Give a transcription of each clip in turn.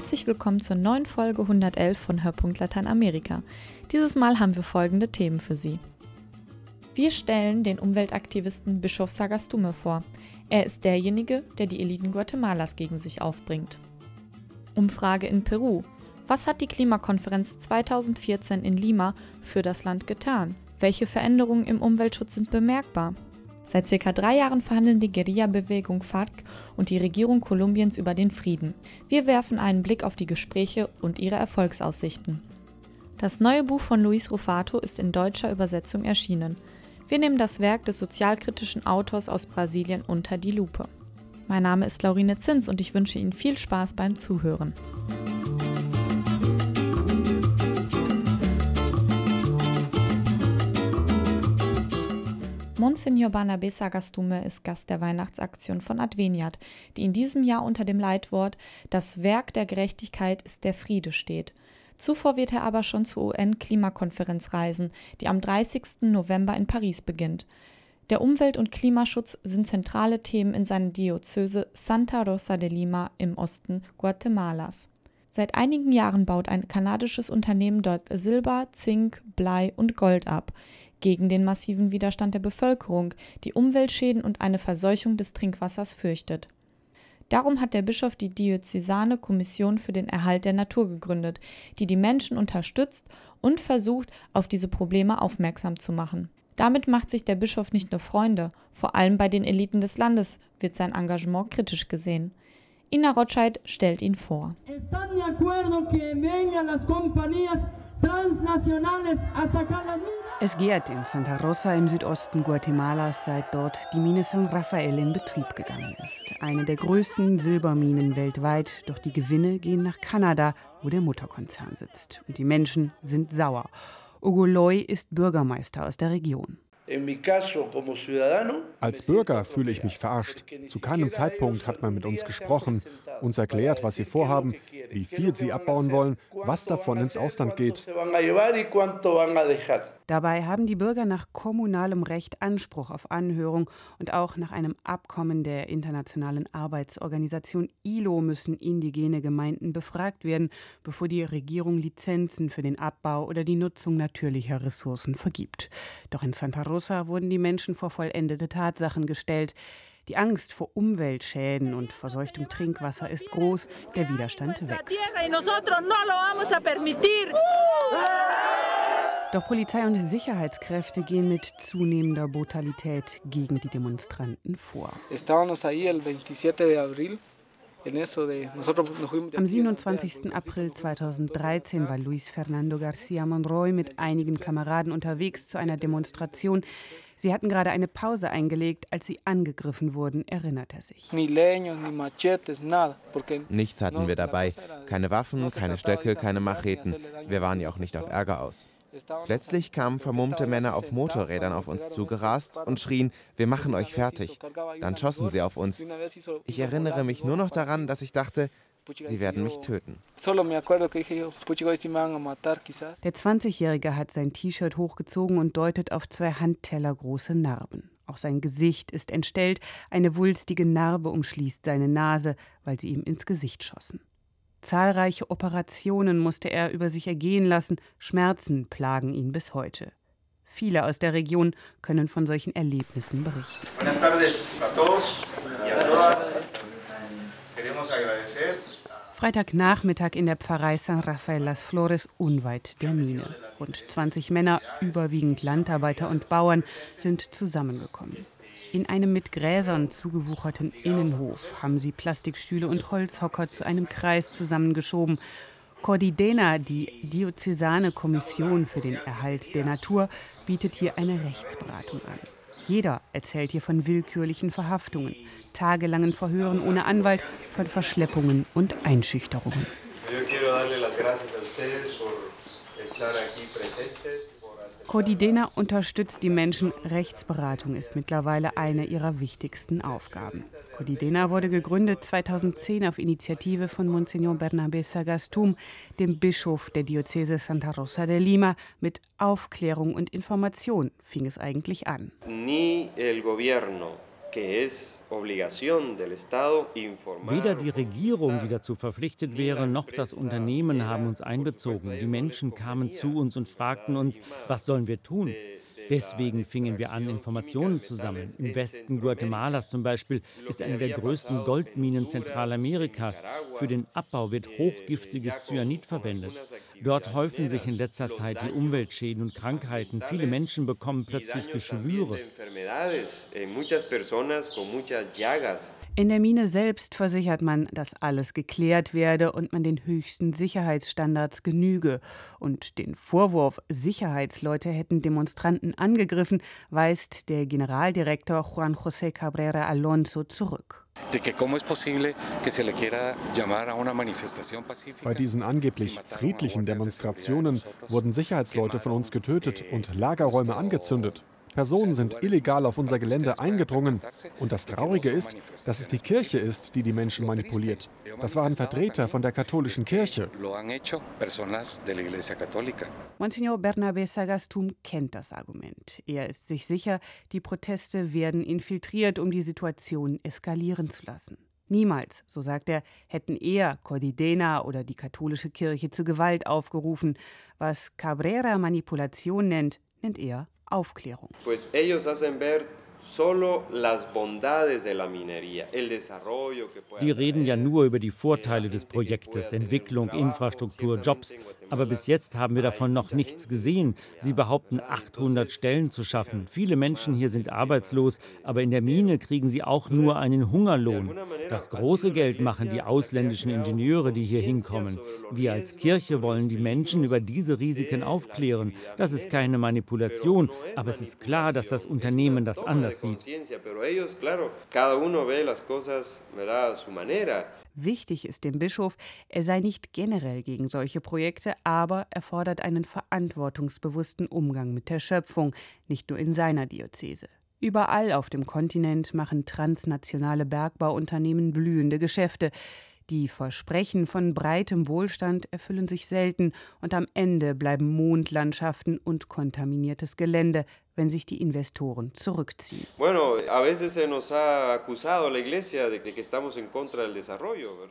Herzlich willkommen zur neuen Folge 111 von Hörpunkt Lateinamerika. Dieses Mal haben wir folgende Themen für Sie. Wir stellen den Umweltaktivisten Bischof Sagastume vor. Er ist derjenige, der die Eliten Guatemalas gegen sich aufbringt. Umfrage in Peru. Was hat die Klimakonferenz 2014 in Lima für das Land getan? Welche Veränderungen im Umweltschutz sind bemerkbar? Seit circa drei Jahren verhandeln die Guerilla-Bewegung FARC und die Regierung Kolumbiens über den Frieden. Wir werfen einen Blick auf die Gespräche und ihre Erfolgsaussichten. Das neue Buch von Luis Rufato ist in deutscher Übersetzung erschienen. Wir nehmen das Werk des sozialkritischen Autors aus Brasilien unter die Lupe. Mein Name ist Laurine Zins und ich wünsche Ihnen viel Spaß beim Zuhören. Monsignor Barnabé Sagastume ist Gast der Weihnachtsaktion von Adveniat, die in diesem Jahr unter dem Leitwort Das Werk der Gerechtigkeit ist der Friede steht. Zuvor wird er aber schon zur UN-Klimakonferenz reisen, die am 30. November in Paris beginnt. Der Umwelt- und Klimaschutz sind zentrale Themen in seiner Diözese Santa Rosa de Lima im Osten Guatemalas. Seit einigen Jahren baut ein kanadisches Unternehmen dort Silber, Zink, Blei und Gold ab gegen den massiven Widerstand der Bevölkerung, die Umweltschäden und eine Verseuchung des Trinkwassers fürchtet. Darum hat der Bischof die Diözesane Kommission für den Erhalt der Natur gegründet, die die Menschen unterstützt und versucht, auf diese Probleme aufmerksam zu machen. Damit macht sich der Bischof nicht nur Freunde, vor allem bei den Eliten des Landes wird sein Engagement kritisch gesehen. Ina Rotscheid stellt ihn vor. Es gärt in Santa Rosa im Südosten Guatemalas, seit dort die Mine San Rafael in Betrieb gegangen ist. Eine der größten Silberminen weltweit, doch die Gewinne gehen nach Kanada, wo der Mutterkonzern sitzt. Und die Menschen sind sauer. Ogoloy ist Bürgermeister aus der Region. Als Bürger fühle ich mich verarscht. Zu keinem Zeitpunkt hat man mit uns gesprochen, uns erklärt, was sie vorhaben, wie viel sie abbauen wollen, was davon ins Ausland geht. Dabei haben die Bürger nach kommunalem Recht Anspruch auf Anhörung und auch nach einem Abkommen der Internationalen Arbeitsorganisation ILO müssen indigene Gemeinden befragt werden, bevor die Regierung Lizenzen für den Abbau oder die Nutzung natürlicher Ressourcen vergibt. Doch in Santa Rosa wurden die Menschen vor vollendete Tatsachen gestellt. Die Angst vor Umweltschäden und verseuchtem Trinkwasser ist groß, der Widerstand wächst. Doch Polizei und Sicherheitskräfte gehen mit zunehmender Brutalität gegen die Demonstranten vor. Am 27. April 2013 war Luis Fernando García Monroy mit einigen Kameraden unterwegs zu einer Demonstration. Sie hatten gerade eine Pause eingelegt, als sie angegriffen wurden, erinnert er sich. Nichts hatten wir dabei. Keine Waffen, keine Stöcke, keine Macheten. Wir waren ja auch nicht auf Ärger aus. Plötzlich kamen vermummte Männer auf Motorrädern auf uns zugerast und schrien, wir machen euch fertig. Dann schossen sie auf uns. Ich erinnere mich nur noch daran, dass ich dachte, Sie werden mich töten. Der 20-Jährige hat sein T-Shirt hochgezogen und deutet auf zwei handtellergroße Narben. Auch sein Gesicht ist entstellt, eine wulstige Narbe umschließt seine Nase, weil sie ihm ins Gesicht schossen. Zahlreiche Operationen musste er über sich ergehen lassen, Schmerzen plagen ihn bis heute. Viele aus der Region können von solchen Erlebnissen berichten. Buenas tardes a todos y a todas. Queremos agradecer Freitagnachmittag in der Pfarrei San Rafael Las Flores unweit der Mine. Rund 20 Männer, überwiegend Landarbeiter und Bauern, sind zusammengekommen. In einem mit Gräsern zugewucherten Innenhof haben sie Plastikstühle und Holzhocker zu einem Kreis zusammengeschoben. Cordidena, die Diözesane Kommission für den Erhalt der Natur, bietet hier eine Rechtsberatung an. Jeder erzählt hier von willkürlichen Verhaftungen, tagelangen Verhören ohne Anwalt, von Verschleppungen und Einschüchterungen. Cordidena unterstützt die Menschen. Rechtsberatung ist mittlerweile eine ihrer wichtigsten Aufgaben. Cordidena wurde gegründet 2010 auf Initiative von Monsignor Bernabé Sagastum, dem Bischof der Diözese Santa Rosa de Lima. Mit Aufklärung und Information fing es eigentlich an. Ni el gobierno Weder die Regierung, die dazu verpflichtet wäre, noch das Unternehmen haben uns einbezogen. Die Menschen kamen zu uns und fragten uns, was sollen wir tun? Deswegen fingen wir an, Informationen zu sammeln. Im Westen Guatemalas zum Beispiel ist eine der größten Goldminen Zentralamerikas. Für den Abbau wird hochgiftiges Cyanid verwendet. Dort häufen sich in letzter Zeit die Umweltschäden und Krankheiten. Viele Menschen bekommen plötzlich Geschwüre. In der Mine selbst versichert man, dass alles geklärt werde und man den höchsten Sicherheitsstandards genüge. Und den Vorwurf, Sicherheitsleute hätten Demonstranten angegriffen, weist der Generaldirektor Juan José Cabrera Alonso zurück. Bei diesen angeblich friedlichen Demonstrationen wurden Sicherheitsleute von uns getötet und Lagerräume angezündet. Personen sind illegal auf unser Gelände eingedrungen. Und das Traurige ist, dass es die Kirche ist, die die Menschen manipuliert. Das waren Vertreter von der katholischen Kirche. Monsignor Bernabé Sagastum kennt das Argument. Er ist sich sicher, die Proteste werden infiltriert, um die Situation eskalieren zu lassen. Niemals, so sagt er, hätten er, Cordidena oder die katholische Kirche zu Gewalt aufgerufen. Was Cabrera Manipulation nennt, nennt er Aufklärung. Pues ellos hacen ver die reden ja nur über die Vorteile des Projektes, Entwicklung, Infrastruktur, Jobs. Aber bis jetzt haben wir davon noch nichts gesehen. Sie behaupten, 800 Stellen zu schaffen. Viele Menschen hier sind arbeitslos, aber in der Mine kriegen sie auch nur einen Hungerlohn. Das große Geld machen die ausländischen Ingenieure, die hier hinkommen. Wir als Kirche wollen die Menschen über diese Risiken aufklären. Das ist keine Manipulation, aber es ist klar, dass das Unternehmen das anders conciencia, pero ellos, claro, cada uno ve las cosas a su manera. Wichtig ist dem Bischof, er sei nicht generell gegen solche Projekte, aber er fordert einen verantwortungsbewussten Umgang mit der Schöpfung, nicht nur in seiner Diözese. Überall auf dem Kontinent machen transnationale Bergbauunternehmen blühende Geschäfte. Die Versprechen von breitem Wohlstand erfüllen sich selten und am Ende bleiben Mondlandschaften und kontaminiertes Gelände, wenn sich die Investoren zurückziehen.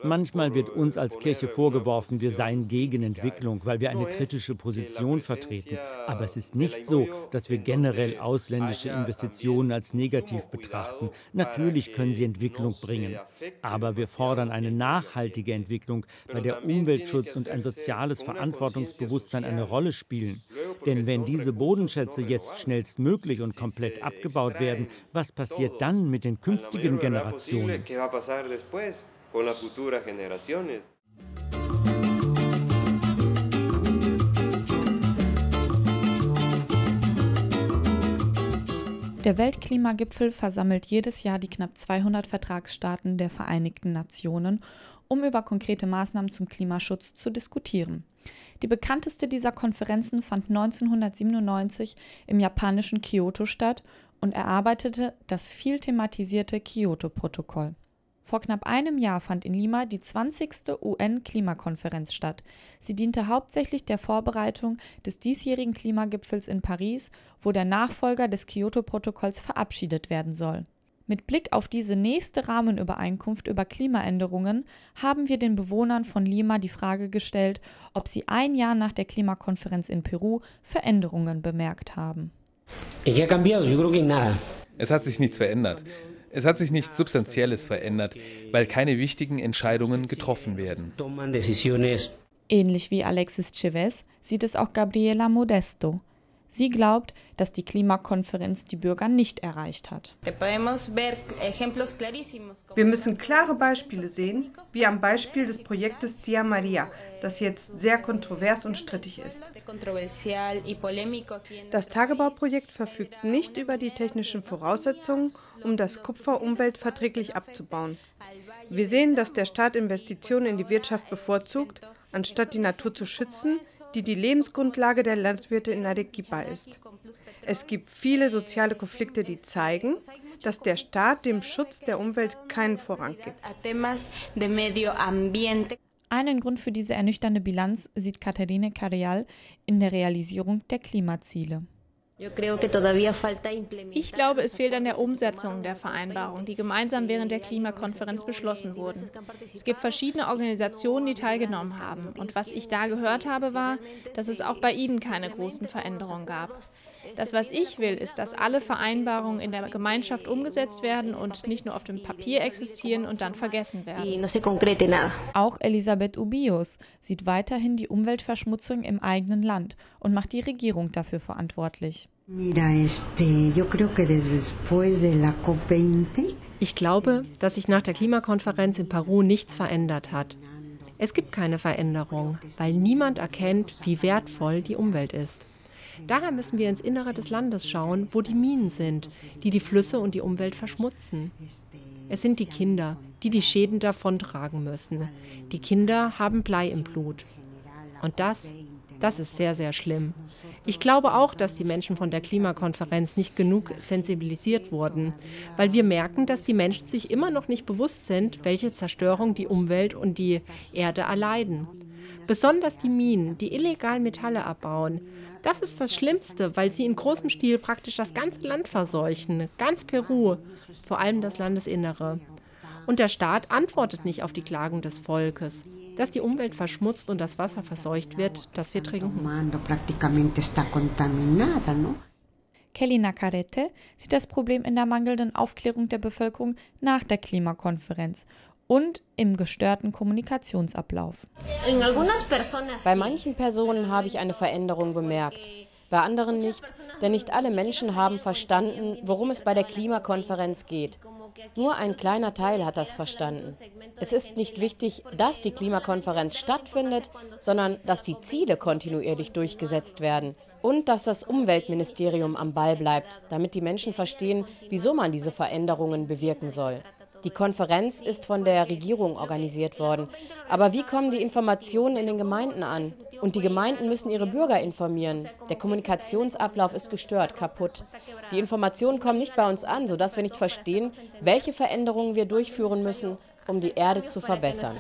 Manchmal wird uns als Kirche vorgeworfen, wir seien gegen Entwicklung, weil wir eine kritische Position vertreten. Aber es ist nicht so, dass wir generell ausländische Investitionen als negativ betrachten. Natürlich können sie Entwicklung bringen. Aber wir fordern eine nachhaltige Entwicklung, bei der Umweltschutz und ein soziales Verantwortungsbewusstsein eine Rolle spielen. Denn wenn diese Bodenschätze jetzt schnellstmöglich und komplett abgebaut werden, was passiert dann mit den künftigen Generationen? Der Weltklimagipfel versammelt jedes Jahr die knapp 200 Vertragsstaaten der Vereinigten Nationen, um über konkrete Maßnahmen zum Klimaschutz zu diskutieren. Die bekannteste dieser Konferenzen fand 1997 im japanischen Kyoto statt und erarbeitete das viel thematisierte Kyoto-Protokoll. Vor knapp einem Jahr fand in Lima die 20. UN-Klimakonferenz statt. Sie diente hauptsächlich der Vorbereitung des diesjährigen Klimagipfels in Paris, wo der Nachfolger des Kyoto-Protokolls verabschiedet werden soll. Mit Blick auf diese nächste Rahmenübereinkunft über Klimaänderungen haben wir den Bewohnern von Lima die Frage gestellt, ob sie ein Jahr nach der Klimakonferenz in Peru Veränderungen bemerkt haben. Es hat sich nichts verändert. Es hat sich nichts Substanzielles verändert, weil keine wichtigen Entscheidungen getroffen werden. Ähnlich wie Alexis Chavez sieht es auch Gabriela Modesto. Sie glaubt, dass die Klimakonferenz die Bürger nicht erreicht hat. Wir müssen klare Beispiele sehen, wie am Beispiel des Projektes Dia Maria, das jetzt sehr kontrovers und strittig ist. Das Tagebauprojekt verfügt nicht über die technischen Voraussetzungen, um das Kupfer umweltverträglich abzubauen. Wir sehen, dass der Staat Investitionen in die Wirtschaft bevorzugt, anstatt die Natur zu schützen, die die Lebensgrundlage der Landwirte in Arequipa ist. Es gibt viele soziale Konflikte, die zeigen, dass der Staat dem Schutz der Umwelt keinen Vorrang gibt. Einen Grund für diese ernüchternde Bilanz sieht Katharine Carial in der Realisierung der Klimaziele. Ich glaube, es fehlt an der Umsetzung der Vereinbarung, die gemeinsam während der Klimakonferenz beschlossen wurden. Es gibt verschiedene Organisationen, die teilgenommen haben. Und was ich da gehört habe, war, dass es auch bei ihnen keine großen Veränderungen gab. Das, was ich will, ist, dass alle Vereinbarungen in der Gemeinschaft umgesetzt werden und nicht nur auf dem Papier existieren und dann vergessen werden. Auch Elisabeth Ubios sieht weiterhin die Umweltverschmutzung im eigenen Land und macht die Regierung dafür verantwortlich. Ich glaube, dass sich nach der Klimakonferenz in Peru nichts verändert hat. Es gibt keine Veränderung, weil niemand erkennt, wie wertvoll die Umwelt ist. Daher müssen wir ins Innere des Landes schauen, wo die Minen sind, die die Flüsse und die Umwelt verschmutzen. Es sind die Kinder, die die Schäden davontragen müssen. Die Kinder haben Blei im Blut. Und das, das ist sehr, sehr schlimm. Ich glaube auch, dass die Menschen von der Klimakonferenz nicht genug sensibilisiert wurden, weil wir merken, dass die Menschen sich immer noch nicht bewusst sind, welche Zerstörung die Umwelt und die Erde erleiden. Besonders die Minen, die illegal Metalle abbauen, das ist das Schlimmste, weil sie in großem Stil praktisch das ganze Land verseuchen, ganz Peru, vor allem das Landesinnere. Und der Staat antwortet nicht auf die Klagen des Volkes, dass die Umwelt verschmutzt und das Wasser verseucht wird, das wir trinken. Kelly Nacarete sieht das Problem in der mangelnden Aufklärung der Bevölkerung nach der Klimakonferenz und im gestörten Kommunikationsablauf. Bei manchen Personen habe ich eine Veränderung bemerkt, bei anderen nicht, denn nicht alle Menschen haben verstanden, worum es bei der Klimakonferenz geht. Nur ein kleiner Teil hat das verstanden. Es ist nicht wichtig, dass die Klimakonferenz stattfindet, sondern dass die Ziele kontinuierlich durchgesetzt werden und dass das Umweltministerium am Ball bleibt, damit die Menschen verstehen, wieso man diese Veränderungen bewirken soll. Die Konferenz ist von der Regierung organisiert worden. Aber wie kommen die Informationen in den Gemeinden an? Und die Gemeinden müssen ihre Bürger informieren. Der Kommunikationsablauf ist gestört, kaputt. Die Informationen kommen nicht bei uns an, sodass wir nicht verstehen, welche Veränderungen wir durchführen müssen, um die Erde zu verbessern.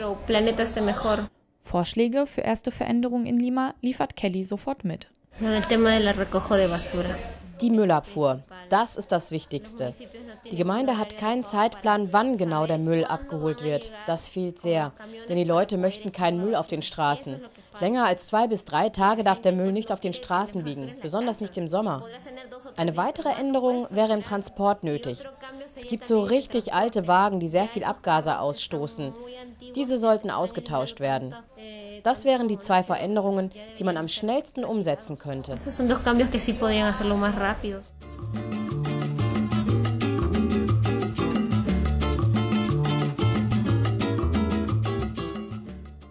Vorschläge für erste Veränderungen in Lima liefert Kelly sofort mit. Die Müllabfuhr, das ist das Wichtigste. Die Gemeinde hat keinen Zeitplan, wann genau der Müll abgeholt wird. Das fehlt sehr, denn die Leute möchten keinen Müll auf den Straßen. Länger als zwei bis drei Tage darf der Müll nicht auf den Straßen liegen, besonders nicht im Sommer. Eine weitere Änderung wäre im Transport nötig. Es gibt so richtig alte Wagen, die sehr viel Abgase ausstoßen. Diese sollten ausgetauscht werden. Das wären die zwei Veränderungen, die man am schnellsten umsetzen könnte.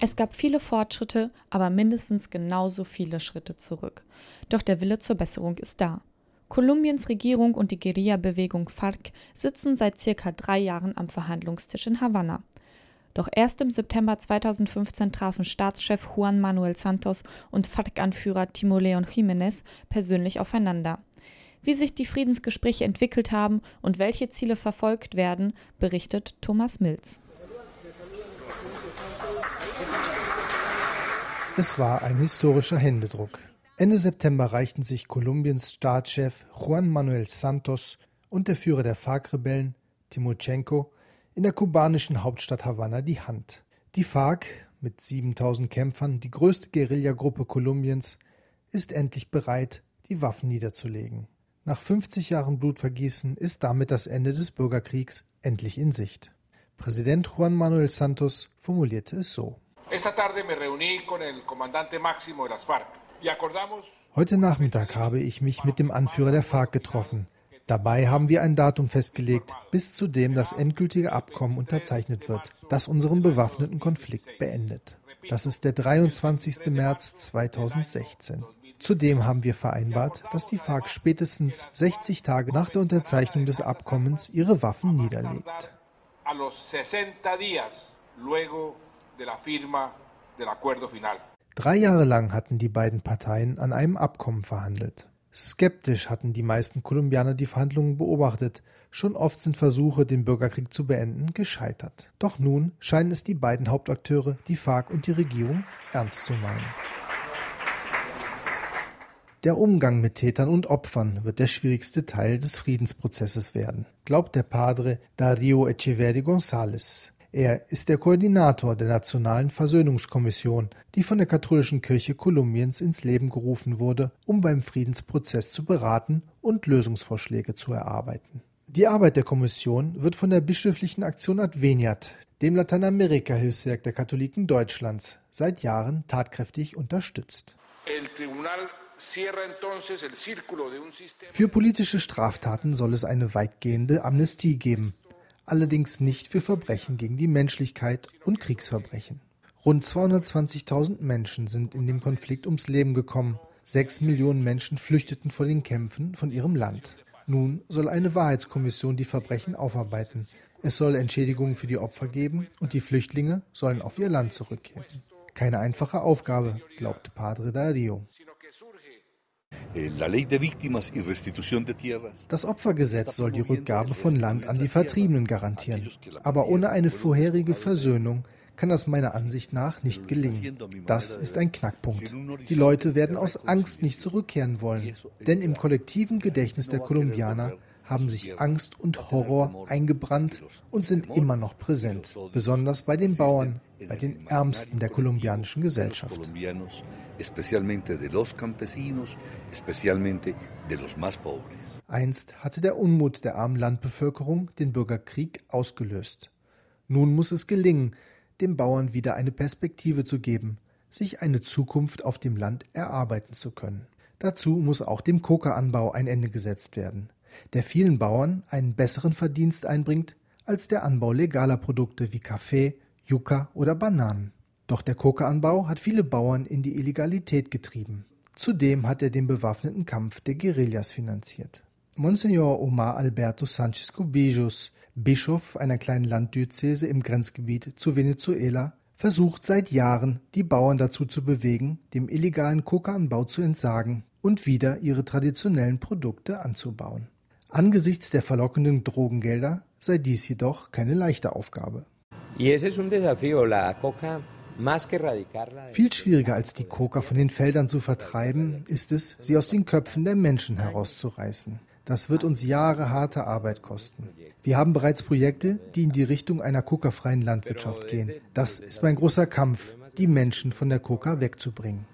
Es gab viele Fortschritte, aber mindestens genauso viele Schritte zurück. Doch der Wille zur Besserung ist da. Kolumbiens Regierung und die Guerilla-Bewegung FARC sitzen seit circa drei Jahren am Verhandlungstisch in Havanna. Doch erst im September 2015 trafen Staatschef Juan Manuel Santos und FARC-Anführer Timo Leon Jiménez persönlich aufeinander. Wie sich die Friedensgespräche entwickelt haben und welche Ziele verfolgt werden, berichtet Thomas Mills. Es war ein historischer Händedruck. Ende September reichten sich Kolumbiens Staatschef Juan Manuel Santos und der Führer der FARC-Rebellen Timochenko in der kubanischen Hauptstadt Havanna die Hand. Die FARC mit 7000 Kämpfern, die größte Guerillagruppe Kolumbiens, ist endlich bereit, die Waffen niederzulegen. Nach 50 Jahren Blutvergießen ist damit das Ende des Bürgerkriegs endlich in Sicht. Präsident Juan Manuel Santos formulierte es so. Heute Nachmittag habe ich mich mit dem Anführer der FARC getroffen. Dabei haben wir ein Datum festgelegt, bis zu dem das endgültige Abkommen unterzeichnet wird, das unseren bewaffneten Konflikt beendet. Das ist der 23. März 2016. Zudem haben wir vereinbart, dass die FARC spätestens 60 Tage nach der Unterzeichnung des Abkommens ihre Waffen niederlegt. Drei Jahre lang hatten die beiden Parteien an einem Abkommen verhandelt. Skeptisch hatten die meisten Kolumbianer die Verhandlungen beobachtet. Schon oft sind Versuche, den Bürgerkrieg zu beenden, gescheitert. Doch nun scheinen es die beiden Hauptakteure, die FARC und die Regierung, ernst zu meinen. Der Umgang mit Tätern und Opfern wird der schwierigste Teil des Friedensprozesses werden, glaubt der Padre Dario Echeverri González. Er ist der Koordinator der Nationalen Versöhnungskommission, die von der katholischen Kirche Kolumbiens ins Leben gerufen wurde, um beim Friedensprozess zu beraten und Lösungsvorschläge zu erarbeiten. Die Arbeit der Kommission wird von der bischöflichen Aktion Adveniat, dem Lateinamerika-Hilfswerk der Katholiken Deutschlands, seit Jahren tatkräftig unterstützt. Für politische Straftaten soll es eine weitgehende Amnestie geben, allerdings nicht für Verbrechen gegen die Menschlichkeit und Kriegsverbrechen. Rund 220.000 Menschen sind in dem Konflikt ums Leben gekommen. Sechs Millionen Menschen flüchteten vor den Kämpfen von ihrem Land. Nun soll eine Wahrheitskommission die Verbrechen aufarbeiten. Es soll Entschädigungen für die Opfer geben und die Flüchtlinge sollen auf ihr Land zurückkehren. Keine einfache Aufgabe, glaubt Padre Dario. Eh, das Opfergesetz soll die Rückgabe von Land an die Vertriebenen garantieren. Aber ohne eine vorherige Versöhnung kann das meiner Ansicht nach nicht gelingen. Das ist ein Knackpunkt. Die Leute werden aus Angst nicht zurückkehren wollen, denn im kollektiven Gedächtnis der Kolumbianer haben sich Angst und Horror eingebrannt und sind immer noch präsent, besonders bei den Bauern, bei den Ärmsten der kolumbianischen Gesellschaft. Einst hatte der Unmut der armen Landbevölkerung den Bürgerkrieg ausgelöst. Nun muss es gelingen, den Bauern wieder eine Perspektive zu geben, sich eine Zukunft auf dem Land erarbeiten zu können. Dazu muss auch dem Kokeranbau ein Ende gesetzt werden der vielen Bauern einen besseren Verdienst einbringt als der Anbau legaler Produkte wie Kaffee, Yucca oder Bananen. Doch der Kokaanbau hat viele Bauern in die Illegalität getrieben. Zudem hat er den bewaffneten Kampf der Guerillas finanziert. Monsignor Omar Alberto Sanchez Cubijos, Bischof einer kleinen Landdiözese im Grenzgebiet zu Venezuela, versucht seit Jahren, die Bauern dazu zu bewegen, dem illegalen Kokaanbau zu entsagen und wieder ihre traditionellen Produkte anzubauen. Angesichts der verlockenden Drogengelder sei dies jedoch keine leichte Aufgabe. Viel schwieriger als die Coca von den Feldern zu vertreiben, ist es, sie aus den Köpfen der Menschen herauszureißen. Das wird uns Jahre harte Arbeit kosten. Wir haben bereits Projekte, die in die Richtung einer kokafreien Landwirtschaft gehen. Das ist mein großer Kampf, die Menschen von der Coca wegzubringen.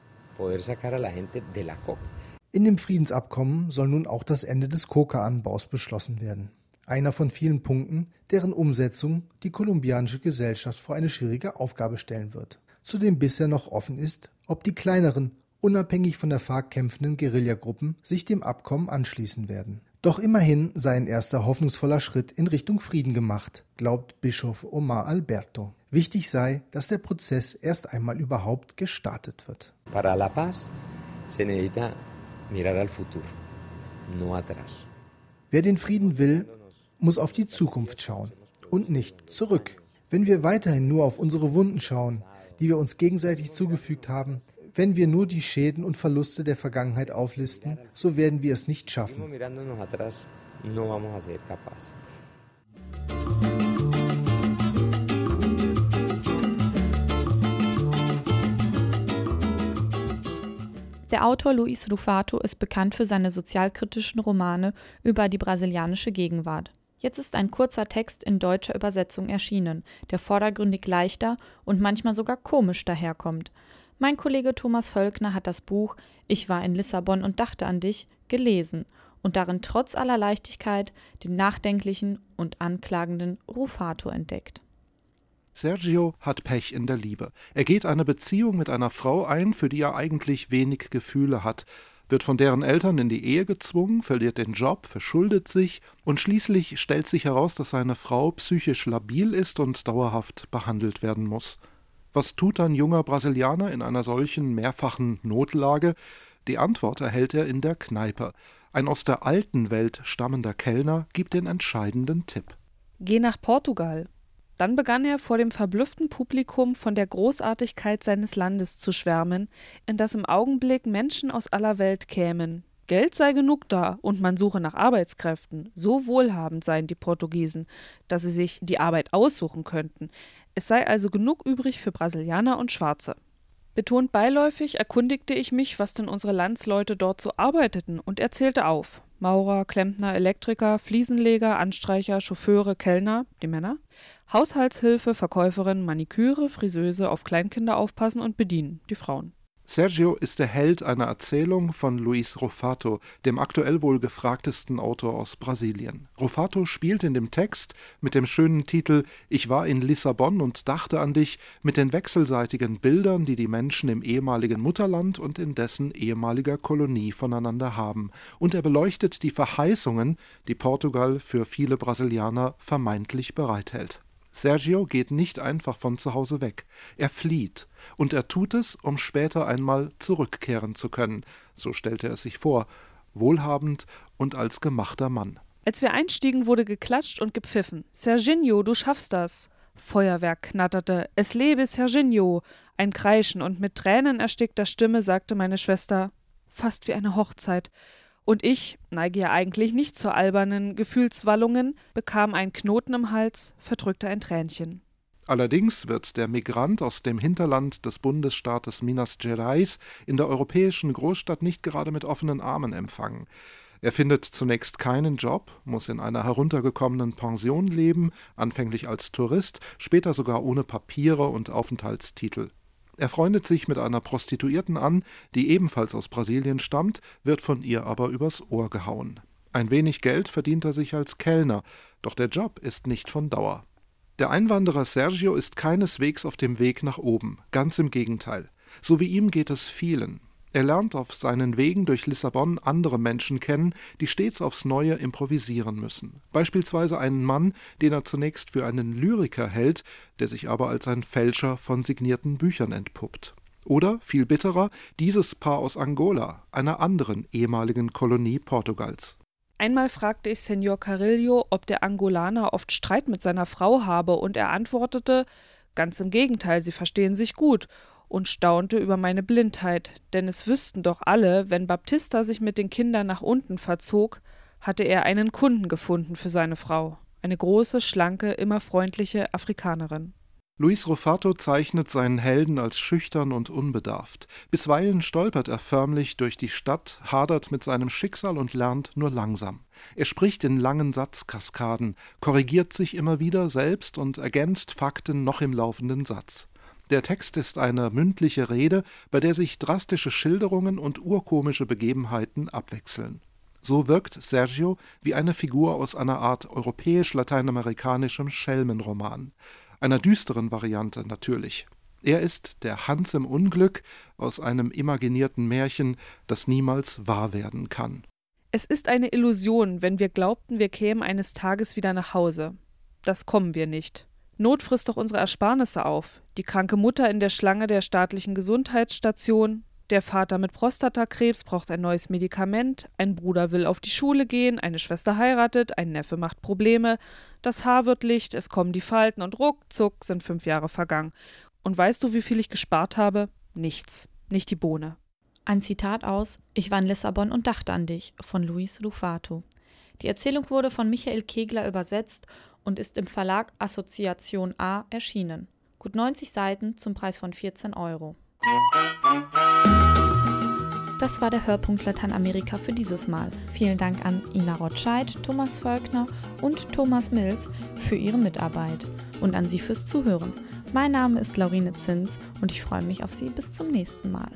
In dem Friedensabkommen soll nun auch das Ende des Koka-Anbaus beschlossen werden. Einer von vielen Punkten, deren Umsetzung die kolumbianische Gesellschaft vor eine schwierige Aufgabe stellen wird. Zudem bisher noch offen ist, ob die kleineren, unabhängig von der FARC kämpfenden Guerillagruppen sich dem Abkommen anschließen werden. Doch immerhin sei ein erster hoffnungsvoller Schritt in Richtung Frieden gemacht, glaubt Bischof Omar Alberto. Wichtig sei, dass der Prozess erst einmal überhaupt gestartet wird. Para la paz se necesita mirar al futuro, no atrás. Wer den Frieden will, muss auf die Zukunft schauen und nicht zurück. Wenn wir weiterhin nur auf unsere Wunden schauen, die wir uns gegenseitig zugefügt haben, wenn wir nur die Schäden und Verluste der Vergangenheit auflisten, so werden wir es nicht schaffen. Der Autor Luis Rufato ist bekannt für seine sozialkritischen Romane über die brasilianische Gegenwart. Jetzt ist ein kurzer Text in deutscher Übersetzung erschienen, der vordergründig leichter und manchmal sogar komisch daherkommt. Mein Kollege Thomas Völkner hat das Buch Ich war in Lissabon und dachte an dich gelesen und darin trotz aller Leichtigkeit den nachdenklichen und anklagenden Rufato entdeckt. Sergio hat Pech in der Liebe. Er geht eine Beziehung mit einer Frau ein, für die er eigentlich wenig Gefühle hat, wird von deren Eltern in die Ehe gezwungen, verliert den Job, verschuldet sich und schließlich stellt sich heraus, dass seine Frau psychisch labil ist und dauerhaft behandelt werden muss. Was tut ein junger Brasilianer in einer solchen mehrfachen Notlage? Die Antwort erhält er in der Kneipe. Ein aus der alten Welt stammender Kellner gibt den entscheidenden Tipp. Geh nach Portugal. Dann begann er vor dem verblüfften Publikum von der Großartigkeit seines Landes zu schwärmen, in das im Augenblick Menschen aus aller Welt kämen. Geld sei genug da und man suche nach Arbeitskräften. So wohlhabend seien die Portugiesen, dass sie sich die Arbeit aussuchen könnten. Es sei also genug übrig für Brasilianer und Schwarze. Betont beiläufig erkundigte ich mich, was denn unsere Landsleute dort so arbeiteten und erzählte auf. Maurer, Klempner, Elektriker, Fliesenleger, Anstreicher, Chauffeure, Kellner, die Männer, Haushaltshilfe, Verkäuferin, Maniküre, Friseuse, auf Kleinkinder aufpassen und bedienen, die Frauen. Sergio ist der Held einer Erzählung von Luis Rufato, dem aktuell wohl gefragtesten Autor aus Brasilien. Rufato spielt in dem Text mit dem schönen Titel Ich war in Lissabon und dachte an dich mit den wechselseitigen Bildern, die die Menschen im ehemaligen Mutterland und in dessen ehemaliger Kolonie voneinander haben. Und er beleuchtet die Verheißungen, die Portugal für viele Brasilianer vermeintlich bereithält. Sergio geht nicht einfach von zu Hause weg. Er flieht. Und er tut es, um später einmal zurückkehren zu können. So stellte er sich vor. Wohlhabend und als gemachter Mann. Als wir einstiegen, wurde geklatscht und gepfiffen. Serginho, du schaffst das. Feuerwerk knatterte. Es lebe Serginho. Ein Kreischen und mit Tränen erstickter Stimme sagte meine Schwester: Fast wie eine Hochzeit und ich, neige ja eigentlich nicht zu albernen Gefühlswallungen, bekam einen Knoten im Hals, verdrückte ein Tränchen. Allerdings wird der Migrant aus dem Hinterland des Bundesstaates Minas Gerais in der europäischen Großstadt nicht gerade mit offenen Armen empfangen. Er findet zunächst keinen Job, muss in einer heruntergekommenen Pension leben, anfänglich als Tourist, später sogar ohne Papiere und Aufenthaltstitel. Er freundet sich mit einer Prostituierten an, die ebenfalls aus Brasilien stammt, wird von ihr aber übers Ohr gehauen. Ein wenig Geld verdient er sich als Kellner, doch der Job ist nicht von Dauer. Der Einwanderer Sergio ist keineswegs auf dem Weg nach oben, ganz im Gegenteil. So wie ihm geht es vielen. Er lernt auf seinen Wegen durch Lissabon andere Menschen kennen, die stets aufs Neue improvisieren müssen. Beispielsweise einen Mann, den er zunächst für einen Lyriker hält, der sich aber als ein Fälscher von signierten Büchern entpuppt. Oder, viel bitterer, dieses Paar aus Angola, einer anderen ehemaligen Kolonie Portugals. Einmal fragte ich Senor Carillo, ob der Angolaner oft Streit mit seiner Frau habe, und er antwortete, ganz im Gegenteil, sie verstehen sich gut und staunte über meine Blindheit, denn es wüssten doch alle, wenn Baptista sich mit den Kindern nach unten verzog, hatte er einen Kunden gefunden für seine Frau, eine große, schlanke, immer freundliche Afrikanerin. Luis Rufato zeichnet seinen Helden als schüchtern und unbedarft. Bisweilen stolpert er förmlich durch die Stadt, hadert mit seinem Schicksal und lernt nur langsam. Er spricht in langen Satzkaskaden, korrigiert sich immer wieder selbst und ergänzt Fakten noch im laufenden Satz. Der Text ist eine mündliche Rede, bei der sich drastische Schilderungen und urkomische Begebenheiten abwechseln. So wirkt Sergio wie eine Figur aus einer Art europäisch-lateinamerikanischem Schelmenroman, einer düsteren Variante natürlich. Er ist der Hans im Unglück aus einem imaginierten Märchen, das niemals wahr werden kann. Es ist eine Illusion, wenn wir glaubten, wir kämen eines Tages wieder nach Hause. Das kommen wir nicht. Not frisst doch unsere Ersparnisse auf. Die kranke Mutter in der Schlange der staatlichen Gesundheitsstation, der Vater mit Prostatakrebs braucht ein neues Medikament, ein Bruder will auf die Schule gehen, eine Schwester heiratet, ein Neffe macht Probleme, das Haar wird licht, es kommen die Falten und ruckzuck sind fünf Jahre vergangen. Und weißt du, wie viel ich gespart habe? Nichts, nicht die Bohne. Ein Zitat aus Ich war in Lissabon und dachte an dich von Luis Lufato. Die Erzählung wurde von Michael Kegler übersetzt und ist im Verlag Assoziation A erschienen. Gut 90 Seiten zum Preis von 14 Euro. Das war der Hörpunkt Lateinamerika für dieses Mal. Vielen Dank an Ina Rotscheid, Thomas Völkner und Thomas Mills für ihre Mitarbeit und an Sie fürs Zuhören. Mein Name ist Laurine Zins und ich freue mich auf Sie bis zum nächsten Mal.